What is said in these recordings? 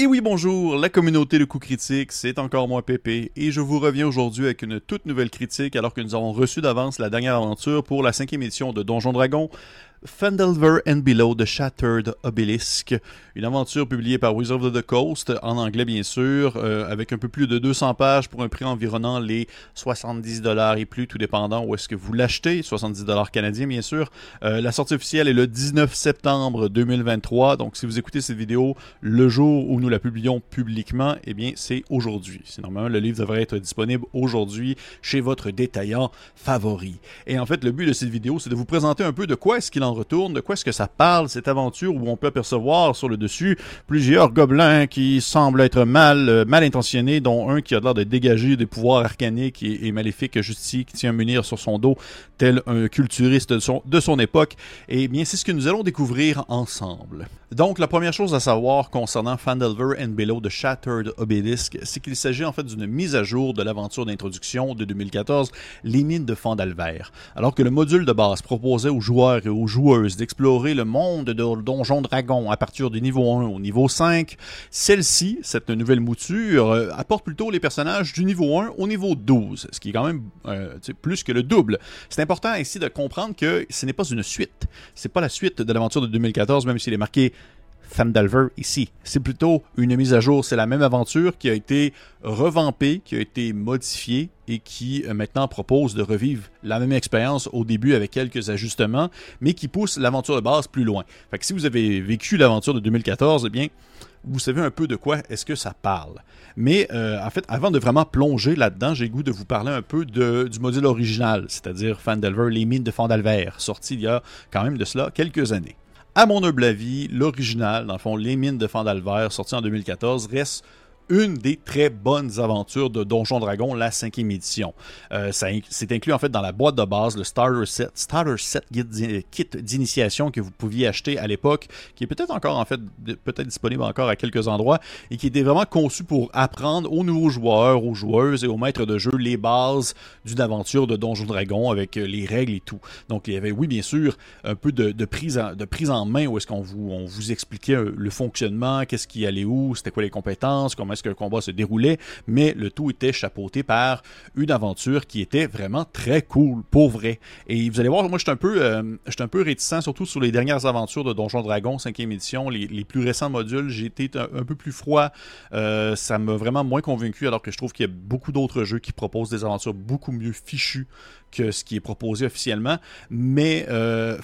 Et oui, bonjour, la communauté de coups critiques, c'est encore moi Pépé, et je vous reviens aujourd'hui avec une toute nouvelle critique alors que nous avons reçu d'avance la dernière aventure pour la cinquième édition de Donjon Dragon, Fandelver and Below The Shattered Obelisk, une aventure publiée par Wizards of the Coast, en anglais bien sûr, euh, avec un peu plus de 200 pages pour un prix environnant les 70 dollars et plus, tout dépendant où est-ce que vous l'achetez, 70 dollars canadiens bien sûr. Euh, la sortie officielle est le 19 septembre 2023, donc si vous écoutez cette vidéo le jour où nous la publions publiquement, eh bien c'est aujourd'hui. C'est normalement le livre devrait être disponible aujourd'hui chez votre détaillant favori. Et en fait, le but de cette vidéo, c'est de vous présenter un peu de quoi est-ce qu'il en retourne, de quoi est-ce que ça parle, cette aventure où on peut apercevoir sur le dessus plusieurs gobelins qui semblent être mal, euh, mal intentionnés, dont un qui a l'air de dégager des pouvoirs arcaniques et, maléfiques juste qui tient un menhir sur son dos, tel un culturiste de son, de son époque. Et bien, c'est ce que nous allons découvrir ensemble. Donc, la première chose à savoir concernant Fandelver and Below de Shattered Obelisk, c'est qu'il s'agit en fait d'une mise à jour de l'aventure d'introduction de 2014, Les Mines de Fandalver. Alors que le module de base proposait aux joueurs et aux d'explorer le monde de Donjon Dragon à partir du niveau 1 au niveau 5, celle-ci, cette nouvelle mouture, euh, apporte plutôt les personnages du niveau 1 au niveau 12, ce qui est quand même euh, plus que le double. C'est important ici de comprendre que ce n'est pas une suite. C'est pas la suite de l'aventure de 2014, même s'il est marqué Fandalver ici. C'est plutôt une mise à jour. C'est la même aventure qui a été revampée, qui a été modifiée et qui euh, maintenant propose de revivre la même expérience au début avec quelques ajustements, mais qui pousse l'aventure de base plus loin. Fait que si vous avez vécu l'aventure de 2014, eh bien, vous savez un peu de quoi est-ce que ça parle. Mais euh, en fait, avant de vraiment plonger là-dedans, j'ai goût de vous parler un peu de, du module original, c'est-à-dire Fandelver, les mines de Fandalver, sorti il y a quand même de cela quelques années. À mon humble avis, l'original, dans le fond, Les Mines de Fandalver, sorti en 2014, reste une des très bonnes aventures de Donjon Dragon, la cinquième édition. Euh, c'est inclus en fait dans la boîte de base, le Starter Set, Starter Set Kit d'initiation que vous pouviez acheter à l'époque, qui est peut-être encore en fait peut-être disponible encore à quelques endroits et qui était vraiment conçu pour apprendre aux nouveaux joueurs, aux joueuses et aux maîtres de jeu les bases d'une aventure de Donjon Dragon avec euh, les règles et tout. Donc il y avait oui bien sûr un peu de, prise en, de prise en main où est-ce qu'on vous vous expliquait euh, le fonctionnement, qu'est-ce qui allait où, c'était quoi les compétences, comment que le combat se déroulait, mais le tout était chapeauté par une aventure qui était vraiment très cool, pour vrai. Et vous allez voir, moi, je suis un peu, euh, un peu réticent, surtout sur les dernières aventures de Donjon Dragon, 5e édition, les, plus récents modules, j'ai été un, peu plus froid. Euh, ça m'a vraiment moins convaincu, alors que je trouve qu'il y a beaucoup d'autres jeux qui proposent des aventures beaucoup mieux fichues que ce qui est proposé officiellement. Mais euh,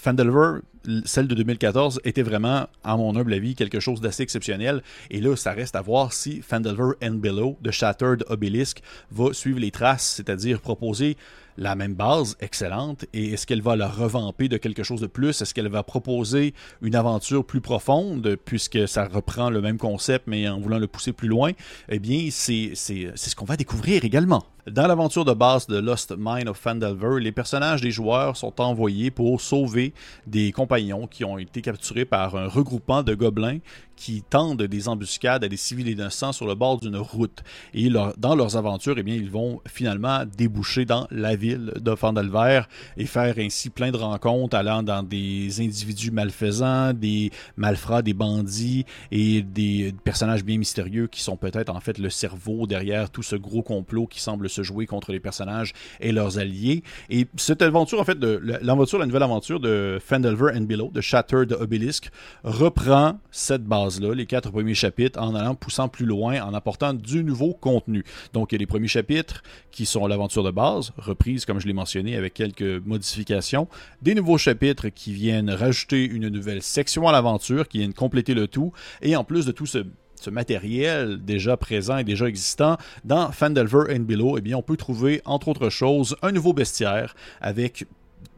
celle de 2014, était vraiment, à mon humble avis, quelque chose d'assez exceptionnel. Et là, ça reste à voir si Fandelver and Below de Shattered Obelisk va suivre les traces, c'est-à-dire proposer la même base excellente et est-ce qu'elle va la revamper de quelque chose de plus? Est-ce qu'elle va proposer une aventure plus profonde puisque ça reprend le même concept mais en voulant le pousser plus loin? Eh bien, c'est ce qu'on va découvrir également. Dans l'aventure de base de Lost Mine of Fandelver, les personnages des joueurs sont envoyés pour sauver des compagnons qui ont été capturés par un regroupement de gobelins qui tendent des embuscades à des civils innocents sur le bord d'une route. Et dans leurs aventures, eh bien, ils vont finalement déboucher dans la ville de Fandelver et faire ainsi plein de rencontres allant dans des individus malfaisants, des malfrats, des bandits et des personnages bien mystérieux qui sont peut-être en fait le cerveau derrière tout ce gros complot qui semble se jouer contre les personnages et leurs alliés. Et cette aventure, en fait, de l'aventure, la nouvelle aventure de Fandelver and Below, de Shattered Obelisk, reprend cette base là les quatre premiers chapitres, en allant poussant plus loin, en apportant du nouveau contenu. Donc, il y a les premiers chapitres qui sont l'aventure de base, reprise, comme je l'ai mentionné, avec quelques modifications. Des nouveaux chapitres qui viennent rajouter une nouvelle section à l'aventure, qui viennent compléter le tout. Et en plus de tout ce matériel déjà présent et déjà existant dans Fandelver and Below, eh bien, on peut trouver, entre autres choses, un nouveau bestiaire avec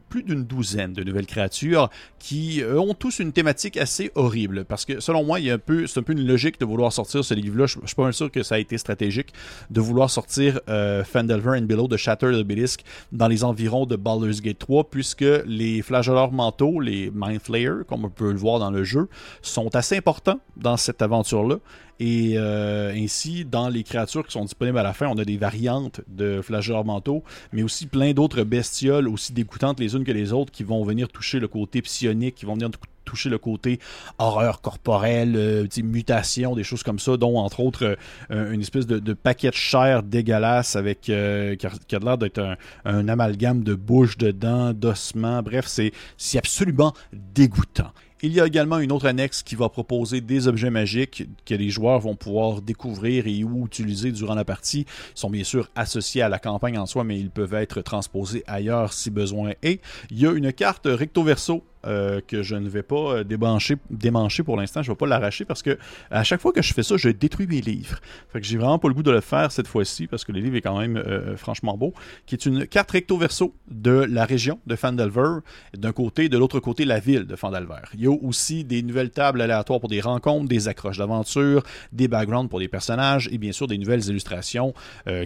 plus d'une douzaine de nouvelles créatures qui euh, ont tous une thématique assez horrible. Parce que selon moi, il y a un peu, c'est un peu une logique de vouloir sortir ce livre-là. Je, ne suis pas mal sûr que ça a été stratégique de vouloir sortir euh, and Below de Shatter Obelisk dans les environs de Baldur's Gate 3, puisque les flagelleurs mentaux, les Mind Flayer, comme on peut le voir dans le jeu, sont assez importants dans cette aventure-là. Et ainsi, dans les créatures qui sont disponibles à la fin, on a des variantes de flagelleurs mentaux, mais aussi plein d'autres bestioles aussi dégoûtantes les unes que les autres qui vont venir toucher le côté psionique, qui vont venir toucher le côté horreur corporelle, euh, mutation, des choses comme ça, dont entre autres euh, une espèce de, paquet de chair dégueulasse avec euh, qui, a, l'air d'être un, un, amalgame de bouche, de dents, d'ossements. Bref, c'est absolument dégoûtant. Il y a également une autre annexe qui va proposer des objets magiques que les joueurs vont pouvoir découvrir et ou utiliser durant la partie. Ils sont bien sûr associés à la campagne en soi, mais ils peuvent être transposés ailleurs si besoin est. Il y a une carte recto verso euh, que je ne vais pas euh, démancher, démancher pour l'instant. Je ne vais pas l'arracher parce que à chaque fois que je fais ça, je détruis mes livres. Fait que j'ai vraiment pas le goût de le faire cette fois-ci parce que le livre est quand même euh, franchement beau. Qui est une carte recto verso de la région de Fandelver d'un côté, de l'autre côté la ville de Fandelver. Il y a aussi des nouvelles tables aléatoires pour des rencontres, des accroches d'aventure, des backgrounds pour des personnages et bien sûr des nouvelles illustrations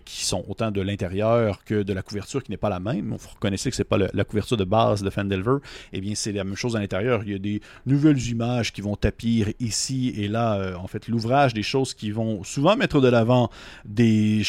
qui sont autant de l'intérieur que de la couverture qui n'est pas la même. Vous reconnaissez que c'est pas la couverture de base de Fandelver. Eh bien c'est la chose à l'intérieur. Il y a des nouvelles images qui vont tapir ici et là. Euh, en fait, l'ouvrage, des choses qui vont souvent mettre de l'avant des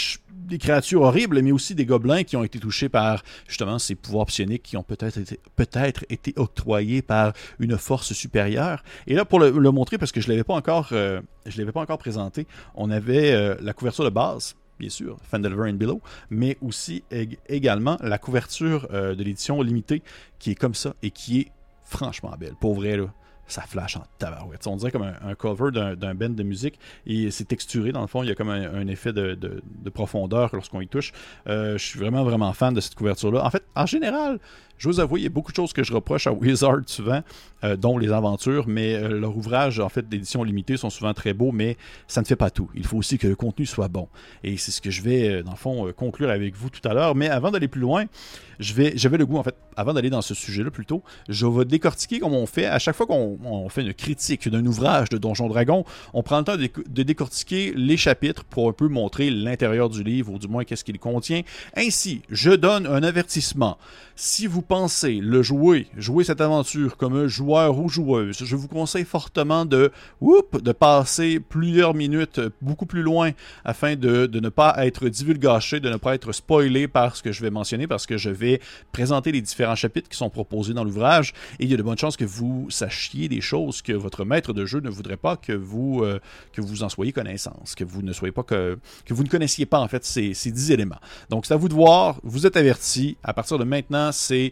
des créatures horribles, mais aussi des gobelins qui ont été touchés par justement ces pouvoirs psioniques qui ont peut-être été, peut-être été octroyés par une force supérieure. Et là, pour le, montrer, parce que je l'avais pas encore, euh, l'avais pas encore présenté, on avait euh, la couverture de base bien sûr, Fandelver and Below, mais aussi également la couverture de l'édition limitée qui est comme ça et qui est franchement belle. Pour vrai, là, ça flash en tabarouette. On dirait comme un, cover d'un band de musique et c'est texturé dans le fond. Il y a comme un, effet de, profondeur lorsqu'on y touche. Euh, je suis vraiment, vraiment fan de cette couverture-là. En fait, en général, je vous avoue, il y a beaucoup de choses que je reproche à Wizard souvent, euh, dont les aventures, mais euh, leurs ouvrages, en fait, d'édition limitée sont souvent très beaux, mais ça ne fait pas tout. Il faut aussi que le contenu soit bon. Et c'est ce que je vais, dans le fond, conclure avec vous tout à l'heure. Mais avant d'aller plus loin, j'avais le goût, en fait, avant d'aller dans ce sujet-là plutôt, je vais décortiquer comme on fait à chaque fois qu'on fait une critique d'un ouvrage de Donjon Dragon, on prend le temps de, de, décortiquer les chapitres pour un peu montrer l'intérieur du livre, ou du moins qu'est-ce qu'il contient. Ainsi, je donne un avertissement. Si vous pensez le jouer, jouer cette aventure comme un joueur ou joueuse, je vous conseille fortement de, de passer plusieurs minutes beaucoup plus loin afin de, de ne pas être divulgaché, de ne pas être spoilé par ce que je vais mentionner, parce que je vais présenter les différents chapitres qui sont proposés dans l'ouvrage, et il y a de bonnes chances que vous sachiez des choses que votre maître de jeu ne voudrait pas que vous, euh, que vous en soyez connaissance, que vous ne soyez pas que, que vous ne connaissiez pas en fait ces, ces 10 éléments. Donc c'est à vous de voir, vous êtes averti, à partir de maintenant, c'est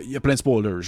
il y a plein de spoilers.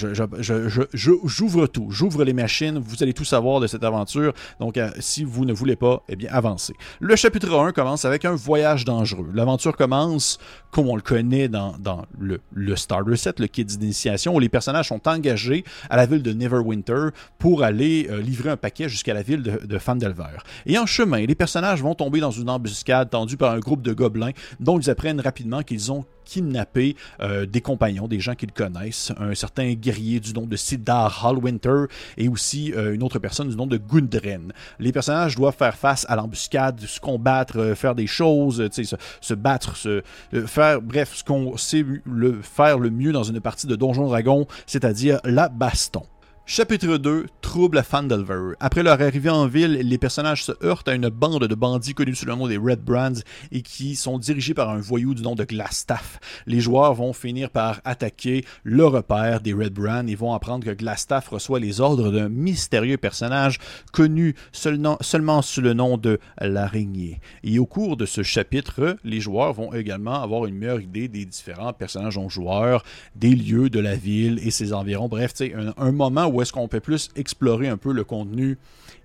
J'ouvre tout. J'ouvre les machines. Vous allez tout savoir de cette aventure. Donc, euh, si vous ne voulez pas, eh bien, avancez. Le chapitre 1 commence avec un voyage dangereux. L'aventure commence, comme on le connaît dans, le, le Starter Set, le kit d'initiation, où les personnages sont engagés à la ville de Neverwinter pour aller euh, livrer un paquet jusqu'à la ville de, de Fandelver. Et en chemin, les personnages vont tomber dans une embuscade tendue par un groupe de gobelins dont ils apprennent rapidement qu'ils ont kidnapper euh, des compagnons, des gens qu'ils connaissent, un certain guerrier du nom de Siddhar Hallwinter et aussi euh, une autre personne du nom de Gundren. Les personnages doivent faire face à l'embuscade, se combattre, euh, faire des choses, se, se battre, se, faire, bref, ce qu'on sait le, faire le mieux dans une partie de Donjon Dragon, c'est-à-dire la baston. Chapitre 2 Trouble à Fandelver. Après leur arrivée en ville, les personnages se heurtent à une bande de bandits connus sous le nom des Red Brands et qui sont dirigés par un voyou du nom de Glastaff. Les joueurs vont finir par attaquer le repère des Red Brands et vont apprendre que Glastaff reçoit les ordres d'un mystérieux personnage connu seulement, seulement sous le nom de l'araignée. Et au cours de ce chapitre, les joueurs vont également avoir une meilleure idée des différents personnages en joueurs, des lieux de la ville et ses environs. Bref, un, un moment où ou est-ce qu'on peut plus explorer un peu le contenu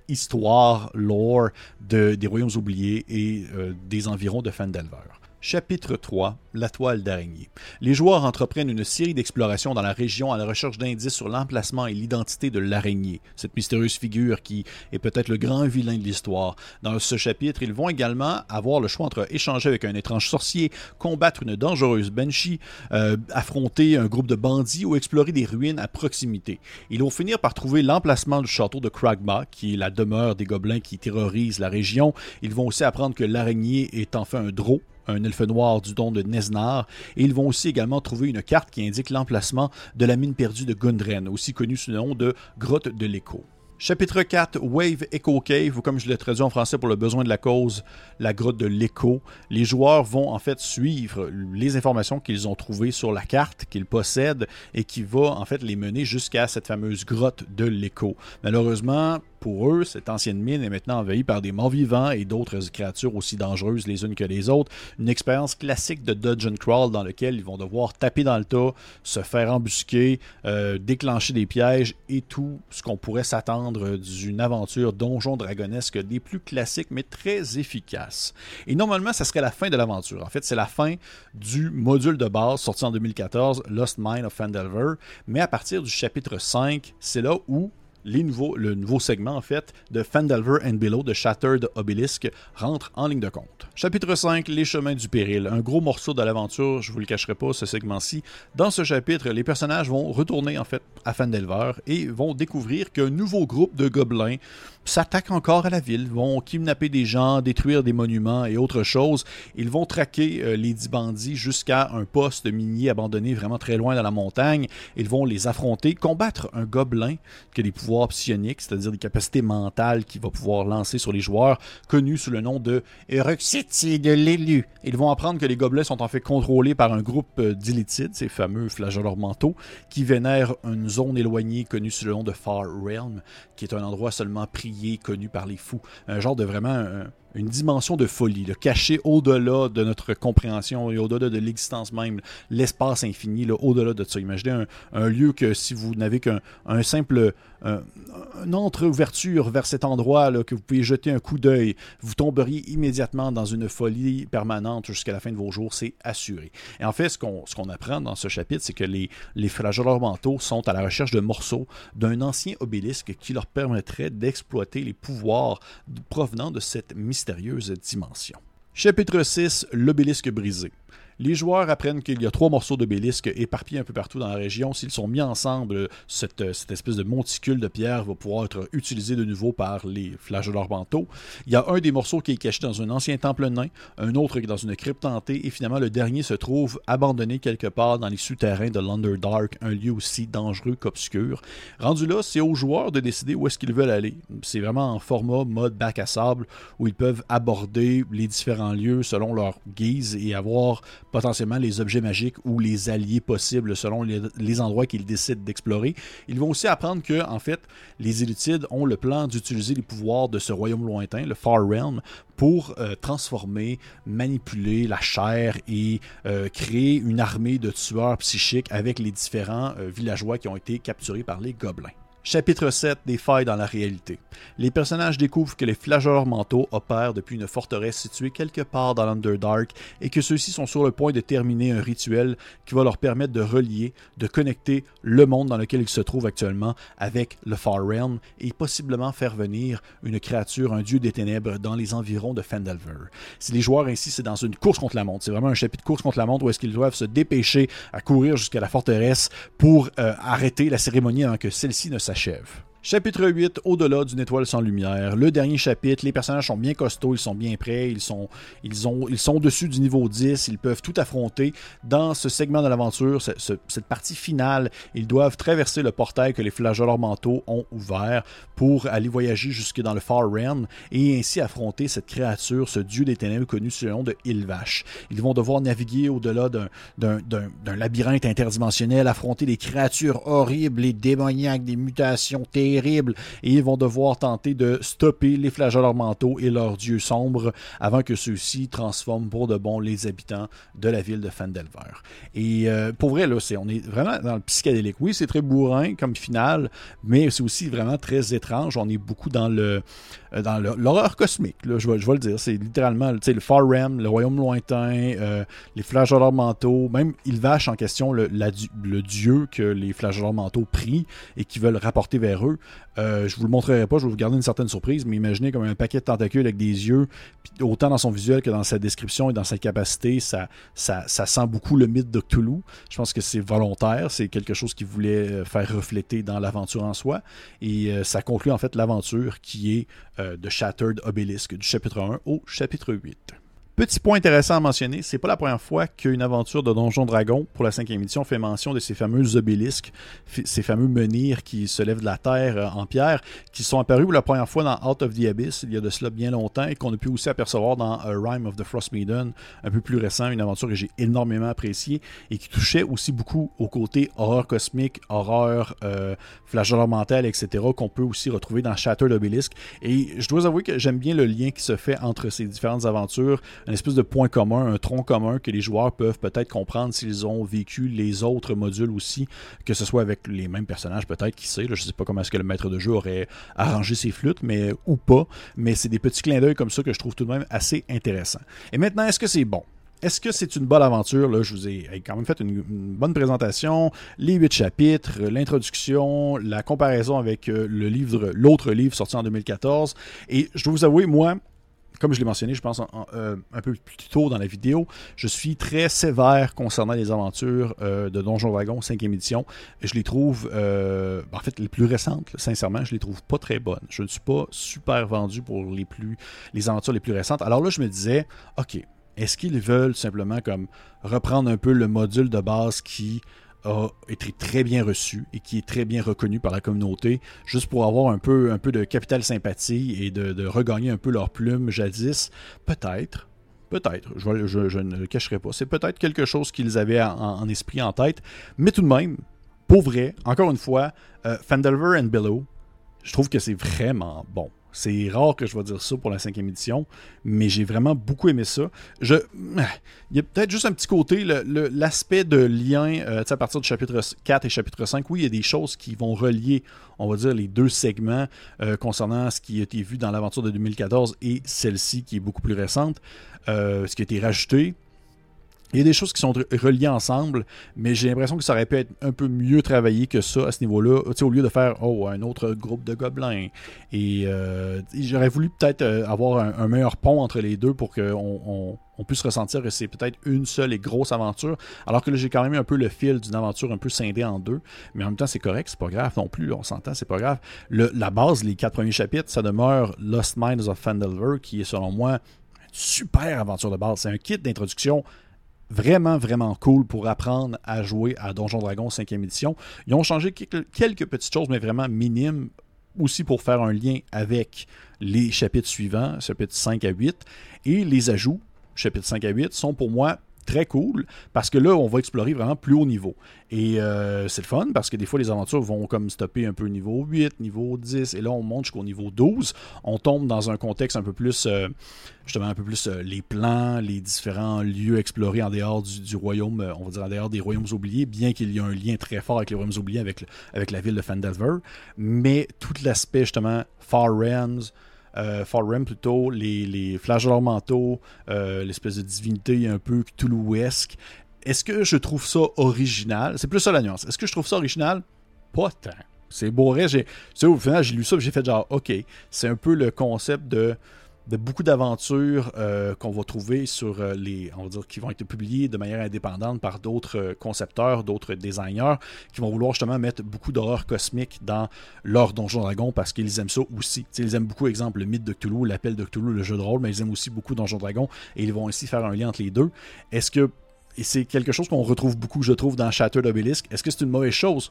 histoire, lore de, des Royaumes oubliés et euh, des environs de Fandelver. Chapitre 3 La toile d'araignée. Les joueurs entreprennent une série d'explorations dans la région à la recherche d'indices sur l'emplacement et l'identité de l'araignée, cette mystérieuse figure qui est peut-être le grand vilain de l'histoire. Dans ce chapitre, ils vont également avoir le choix entre échanger avec un étrange sorcier, combattre une dangereuse banshee, euh, affronter un groupe de bandits ou explorer des ruines à proximité. Ils vont finir par trouver l'emplacement du château de Kragma, qui est la demeure des gobelins qui terrorisent la région. Ils vont aussi apprendre que l'araignée est enfin un drôle un elfe noir du don de Et ils vont aussi également trouver une carte qui indique l'emplacement de la mine perdue de Gundren, aussi connue sous le nom de Grotte de l'écho. Chapitre 4, Wave Echo Cave, ou comme je l'ai traduit en français pour le besoin de la cause, la grotte de l'écho. Les joueurs vont en fait suivre les informations qu'ils ont trouvées sur la carte qu'ils possèdent et qui va en fait les mener jusqu'à cette fameuse grotte de l'écho. Malheureusement, pour eux, cette ancienne mine est maintenant envahie par des morts vivants et d'autres créatures aussi dangereuses les unes que les autres. Une expérience classique de dungeon crawl dans lequel ils vont devoir taper dans le tas, se faire embusquer, euh, déclencher des pièges et tout ce qu'on pourrait s'attendre d'une aventure donjon dragonesque des plus classiques mais très efficaces. Et normalement, ça serait la fin de l'aventure. En fait, c'est la fin du module de base sorti en 2014, Lost Mine of Fandelver. Mais à partir du chapitre 5, c'est là où le nouveau segment en fait de Fandelver and Below de Shattered Obelisk rentre en ligne de compte. Chapitre 5, Les chemins du péril. Un gros morceau de l'aventure, je vous le cacherai pas, ce segment-ci. Dans ce chapitre, les personnages vont retourner en fait à Fandelver et vont découvrir qu'un nouveau groupe de gobelins s'attaquent encore à la ville, vont kidnapper des gens, détruire des monuments et autres choses. Ils vont traquer euh, les dix bandits jusqu'à un poste minier abandonné vraiment très loin dans la montagne. Ils vont les affronter, combattre un gobelin qui a des pouvoirs psioniques, c'est-à-dire des capacités mentales qu'il va pouvoir lancer sur les joueurs, connu sous le nom de Eruxiti de l'élu. Ils vont apprendre que les gobelins sont en fait contrôlés par un groupe euh, d'illitides, ces fameux flageoleurs mentaux, qui vénèrent une zone éloignée connue sous le nom de Far Realm, qui est un endroit seulement connu par les fous. Un genre de vraiment une dimension de folie, le caché au-delà de notre compréhension et au-delà de l'existence même, l'espace infini, au-delà de ça. Imaginez un, lieu que si vous n'avez qu'un simple une entre-ouverture vers cet endroit là, que vous pouvez jeter un coup d'œil, vous tomberiez immédiatement dans une folie permanente jusqu'à la fin de vos jours, c'est assuré. Et en fait, ce qu'on qu'on apprend dans ce chapitre, c'est que les, les mentaux sont à la recherche de morceaux d'un ancien obélisque qui leur permettrait d'exploiter les pouvoirs provenant de cette mystérieuse mystérieuse dimension. Chapitre 6 L'obélisque brisé. Les joueurs apprennent qu'il y a trois morceaux d'obélisque éparpillés un peu partout dans la région. S'ils sont mis ensemble, cette, espèce de monticule de pierre va pouvoir être utilisé de nouveau par les flageoleurs mentaux. Il y a un des morceaux qui est caché dans un ancien temple nain, un autre qui est dans une crypte hantée, et finalement le dernier se trouve abandonné quelque part dans les souterrains de l'Underdark, un lieu aussi dangereux qu'obscur. Rendu là, c'est aux joueurs de décider où est-ce qu'ils veulent aller. C'est vraiment en format mode bac à sable où ils peuvent aborder les différents lieux selon leur guise et avoir potentiellement les objets magiques ou les alliés possibles selon les, endroits qu'ils décident d'explorer. Ils vont aussi apprendre que, en fait, les Illutides ont le plan d'utiliser les pouvoirs de ce royaume lointain, le Far Realm, pour euh, transformer, manipuler la chair et euh, créer une armée de tueurs psychiques avec les différents euh, villageois qui ont été capturés par les gobelins. Chapitre 7 des failles dans la réalité. Les personnages découvrent que les flageoleurs mentaux opèrent depuis une forteresse située quelque part dans l'Underdark et que ceux-ci sont sur le point de terminer un rituel qui va leur permettre de relier, de connecter le monde dans lequel ils se trouvent actuellement avec le Far Realm et possiblement faire venir une créature, un dieu des ténèbres dans les environs de Fendelver. Si les joueurs ainsi, c'est dans une course contre la montre. C'est vraiment un chapitre course contre la montre où est-ce qu'ils doivent se dépêcher à courir jusqu'à la forteresse pour euh, arrêter la cérémonie avant que celle-ci ne Sashev. Chapitre 8, Au-delà d'une étoile sans lumière. Le dernier chapitre, les personnages sont bien costauds, ils sont bien prêts, ils sont, ils ont, ils sont au-dessus du niveau 10, ils peuvent tout affronter. Dans ce segment de l'aventure, cette partie finale, ils doivent traverser le portail que les flageoleurs mentaux ont ouvert pour aller voyager jusque dans le Far Realm et ainsi affronter cette créature, ce dieu des ténèbres connu sous le nom de Ilvash. Ils vont devoir naviguer au-delà d'un labyrinthe interdimensionnel, affronter des créatures horribles et démoniaques, des mutations terribles et ils vont devoir tenter de stopper les flageoleurs mentaux et leurs dieux sombres avant que ceux-ci transforment pour de bon les habitants de la ville de Fandelver. Et euh, pour vrai, là, on est vraiment dans le psychédélique. Oui, c'est très bourrin comme finale, mais c'est aussi vraiment très étrange. On est beaucoup dans le euh, dans l'horreur cosmique, là, je, vais, je le dire. C'est littéralement le Far Realm, le royaume lointain, euh, les flageoleurs mentaux, même Ilvash en question, le, le dieu que les flageoleurs mentaux prient et qui veulent rapporter vers eux. Euh, je vous le montrerai pas, je vais vous garder une certaine surprise, mais imaginez comme un paquet de tentacules avec des yeux, autant dans son visuel que dans sa description et dans sa capacité, ça, ça, sent beaucoup le mythe de Cthulhu. Je pense que c'est volontaire, c'est quelque chose qu'il voulait euh, faire refléter dans l'aventure en soi. Et euh, ça conclut en fait l'aventure qui est de Shattered Obelisk, du chapitre 1 au chapitre 8. Petit point intéressant à mentionner, c'est pas la première fois qu'une aventure de Donjon Dragon pour la cinquième édition fait mention de ces fameux obélisques, ces fameux menhirs qui se lèvent de la terre euh, en pierre, qui sont apparus pour la première fois dans Out of the Abyss il y a de cela bien longtemps et qu'on a pu aussi apercevoir dans A Rime of the Frost Maiden, un peu plus récent, une aventure que j'ai énormément appréciée et qui touchait aussi beaucoup au côté horreur cosmique, horreur, euh, flagelleur mental, etc., qu'on peut aussi retrouver dans Shattered Obelisk. Et je dois avouer que j'aime bien le lien qui se fait entre ces différentes aventures une espèce de point commun, un tronc commun que les joueurs peuvent peut-être comprendre s'ils ont vécu les autres modules aussi, que ce soit avec les mêmes personnages peut-être, qui sait, je ne sais pas comment est-ce que le maître de jeu aurait arrangé ses flûtes, mais ou pas, mais c'est des petits clins d'œil comme ça que je trouve tout de même assez intéressants. Et maintenant, est-ce que c'est bon? Est-ce que c'est une bonne aventure? Là, je vous ai quand même fait une, bonne présentation, les huit chapitres, l'introduction, la comparaison avec euh, le livre, l'autre livre sorti en 2014. Et je dois vous avouer, moi, comme je l'ai mentionné, je pense euh, un peu plus tôt dans la vidéo, je suis très sévère concernant les aventures euh, de Donjon Dragon 5e édition. Je les trouve, euh, en fait, les plus récentes, sincèrement, je les trouve pas très bonnes. Je ne suis pas super vendu pour les, plus, les aventures les plus récentes. Alors là, je me disais, OK, est-ce qu'ils veulent simplement comme reprendre un peu le module de base qui a été très bien reçu et qui est très bien reconnu par la communauté, juste pour avoir un peu, un peu de capital sympathie et de, regagner un peu leur plume jadis, peut-être. Peut-être, je, ne le cacherai pas. C'est peut-être quelque chose qu'ils avaient en, esprit, en tête. Mais tout de même, pour vrai, encore une fois, euh, Fandelver and Billow, je trouve que c'est vraiment bon. C'est rare que je vais dire ça pour la cinquième édition, mais j'ai vraiment beaucoup aimé ça. Il y a peut-être juste un petit côté, l'aspect de lien euh, à partir du chapitre 4 et chapitre 5, oui, il y a des choses qui vont relier, on va dire, les deux segments euh, concernant ce qui a été vu dans l'aventure de 2014 et celle-ci qui est beaucoup plus récente, euh, ce qui a été rajouté. Il y a des choses qui sont reliées ensemble, mais j'ai l'impression que ça aurait pu être un peu mieux travaillé que ça à ce niveau-là. Au lieu de faire oh, un autre groupe de gobelins. Et euh, j'aurais voulu peut-être euh, avoir un, meilleur pont entre les deux pour qu'on on, puisse ressentir que c'est peut-être une seule et grosse aventure. Alors que là, j'ai quand même un peu le fil d'une aventure un peu scindée en deux. Mais en même temps, c'est correct, c'est pas grave non plus. on s'entend, c'est pas grave. la base, les quatre premiers chapitres, ça demeure Lost Minds of Fandelver, qui est selon moi une super aventure de base. C'est un kit d'introduction vraiment, vraiment cool pour apprendre à jouer à Donjon Dragon 5e édition. Ils ont changé quelques petites choses, mais vraiment minimes, aussi pour faire un lien avec les chapitres suivants, chapitres 5 à 8. Et les ajouts, chapitres 5 à 8, sont pour moi très cool parce que là, on va explorer vraiment plus haut niveau. Et euh, c'est le fun parce que des fois, les aventures vont comme stopper un peu niveau 8, niveau 10, et là, on monte jusqu'au niveau 12. On tombe dans un contexte un peu plus, euh, justement, un peu plus euh, les plans, les différents lieux explorés en dehors du, royaume, on va dire en dehors des royaumes oubliés, bien qu'il y ait un lien très fort avec les royaumes oubliés, avec, avec la ville de Fandelver. Mais tout l'aspect, justement, Far Realms, euh, Rim plutôt, les, les flagellants mentaux, euh, l'espèce de divinité un peu Cthulhuesque. Est-ce que je trouve ça original? C'est plus ça la nuance. Est-ce que je trouve ça original? Pas tant. C'est beau, j'ai, au final, j'ai lu ça, j'ai fait genre, ok, c'est un peu le concept de beaucoup d'aventures euh, qu'on va trouver sur euh, les, on va dire, qui vont être publiées de manière indépendante par d'autres euh, concepteurs, d'autres designers, qui vont vouloir justement mettre beaucoup d'horreur cosmique dans leur Donjon Dragon parce qu'ils aiment ça aussi. ils aiment beaucoup, exemple, le mythe de Cthulhu, l'appel de Cthulhu, le jeu de rôle, mais ils aiment aussi beaucoup Donjon Dragon et ils vont aussi faire un lien entre les deux. Est-ce que et c'est quelque chose qu'on retrouve beaucoup, je trouve, dans Château d'Obélisque. Est-ce que c'est une mauvaise chose?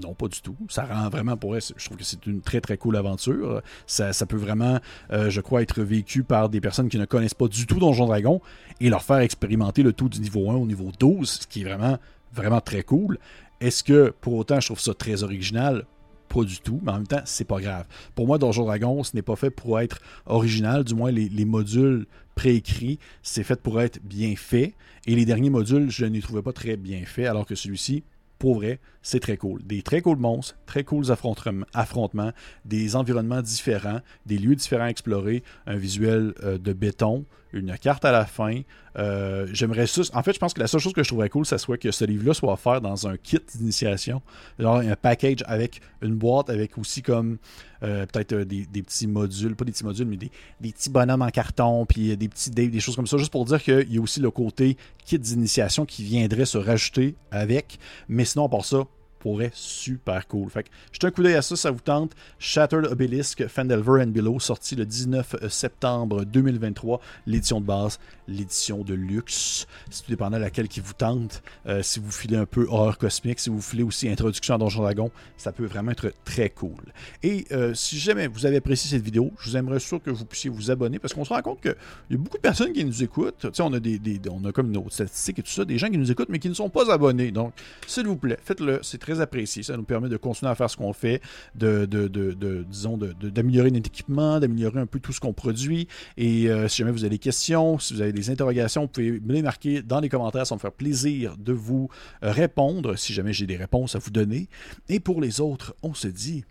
Non, pas du tout. Ça rend vraiment pour elle, je trouve que c'est une très très cool aventure. Ça, peut vraiment, euh, je crois, être vécu par des personnes qui ne connaissent pas du tout Donjon Dragon et leur faire expérimenter le tout du niveau 1 au niveau 12, ce qui est vraiment, vraiment très cool. Est-ce que pour autant je trouve ça très original? Pas du tout, mais en même temps, c'est pas grave. Pour moi, Donjon Dragon, ce n'est pas fait pour être original, du moins les, les modules préécrits, c'est fait pour être bien fait. Et les derniers modules, je ne les trouvais pas très bien faits, alors que celui-ci, pour vrai, c'est très cool. Des très cool monstres, très cools affrontements, des environnements différents, des lieux différents à explorer, un visuel euh, de béton, une carte à la fin. Euh, j'aimerais ça. En fait, je pense que la seule chose que je trouverais cool, ça soit que ce livre-là soit offert dans un kit d'initiation. un package avec une boîte, avec aussi comme euh, peut-être des, petits modules, pas des petits modules, mais des, petits bonhommes en carton, puis des petits des, des choses comme ça, juste pour dire qu'il y a aussi le côté kit d'initiation qui viendrait se rajouter avec. Mais sinon, à part ça, pourrait super cool. Fait que jetez un coup d'œil à ça, ça vous tente. Shattered Obelisk, Fandelver and Below, sorti le 19 euh, septembre 2023, l'édition de base, l'édition de luxe. C'est tout dépendant de laquelle qui vous tente. Euh, si vous filez un peu horreur cosmique, si vous filez aussi introduction à Donjon Dragon, ça peut vraiment être très cool. Et euh, si jamais vous avez apprécié cette vidéo, je vous aimerais sûr que vous puissiez vous abonner parce qu'on se rend compte qu'il y a beaucoup de personnes qui nous écoutent. Tu sais, on a des, des, on a comme nos statistiques et tout ça, des gens qui nous écoutent mais qui ne sont pas abonnés. Donc, s'il vous plaît, faites-le. C'est très apprécié. Ça nous permet de continuer à faire ce qu'on fait, de, de, de, disons, d'améliorer notre équipement, d'améliorer un peu tout ce qu'on produit. Et euh, si jamais vous avez des questions, si vous avez des interrogations, vous pouvez me les marquer dans les commentaires. Ça me faire plaisir de vous euh, répondre si jamais j'ai des réponses à vous donner. Et pour les autres, on se dit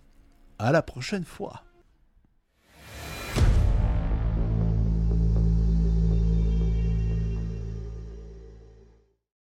à la prochaine fois.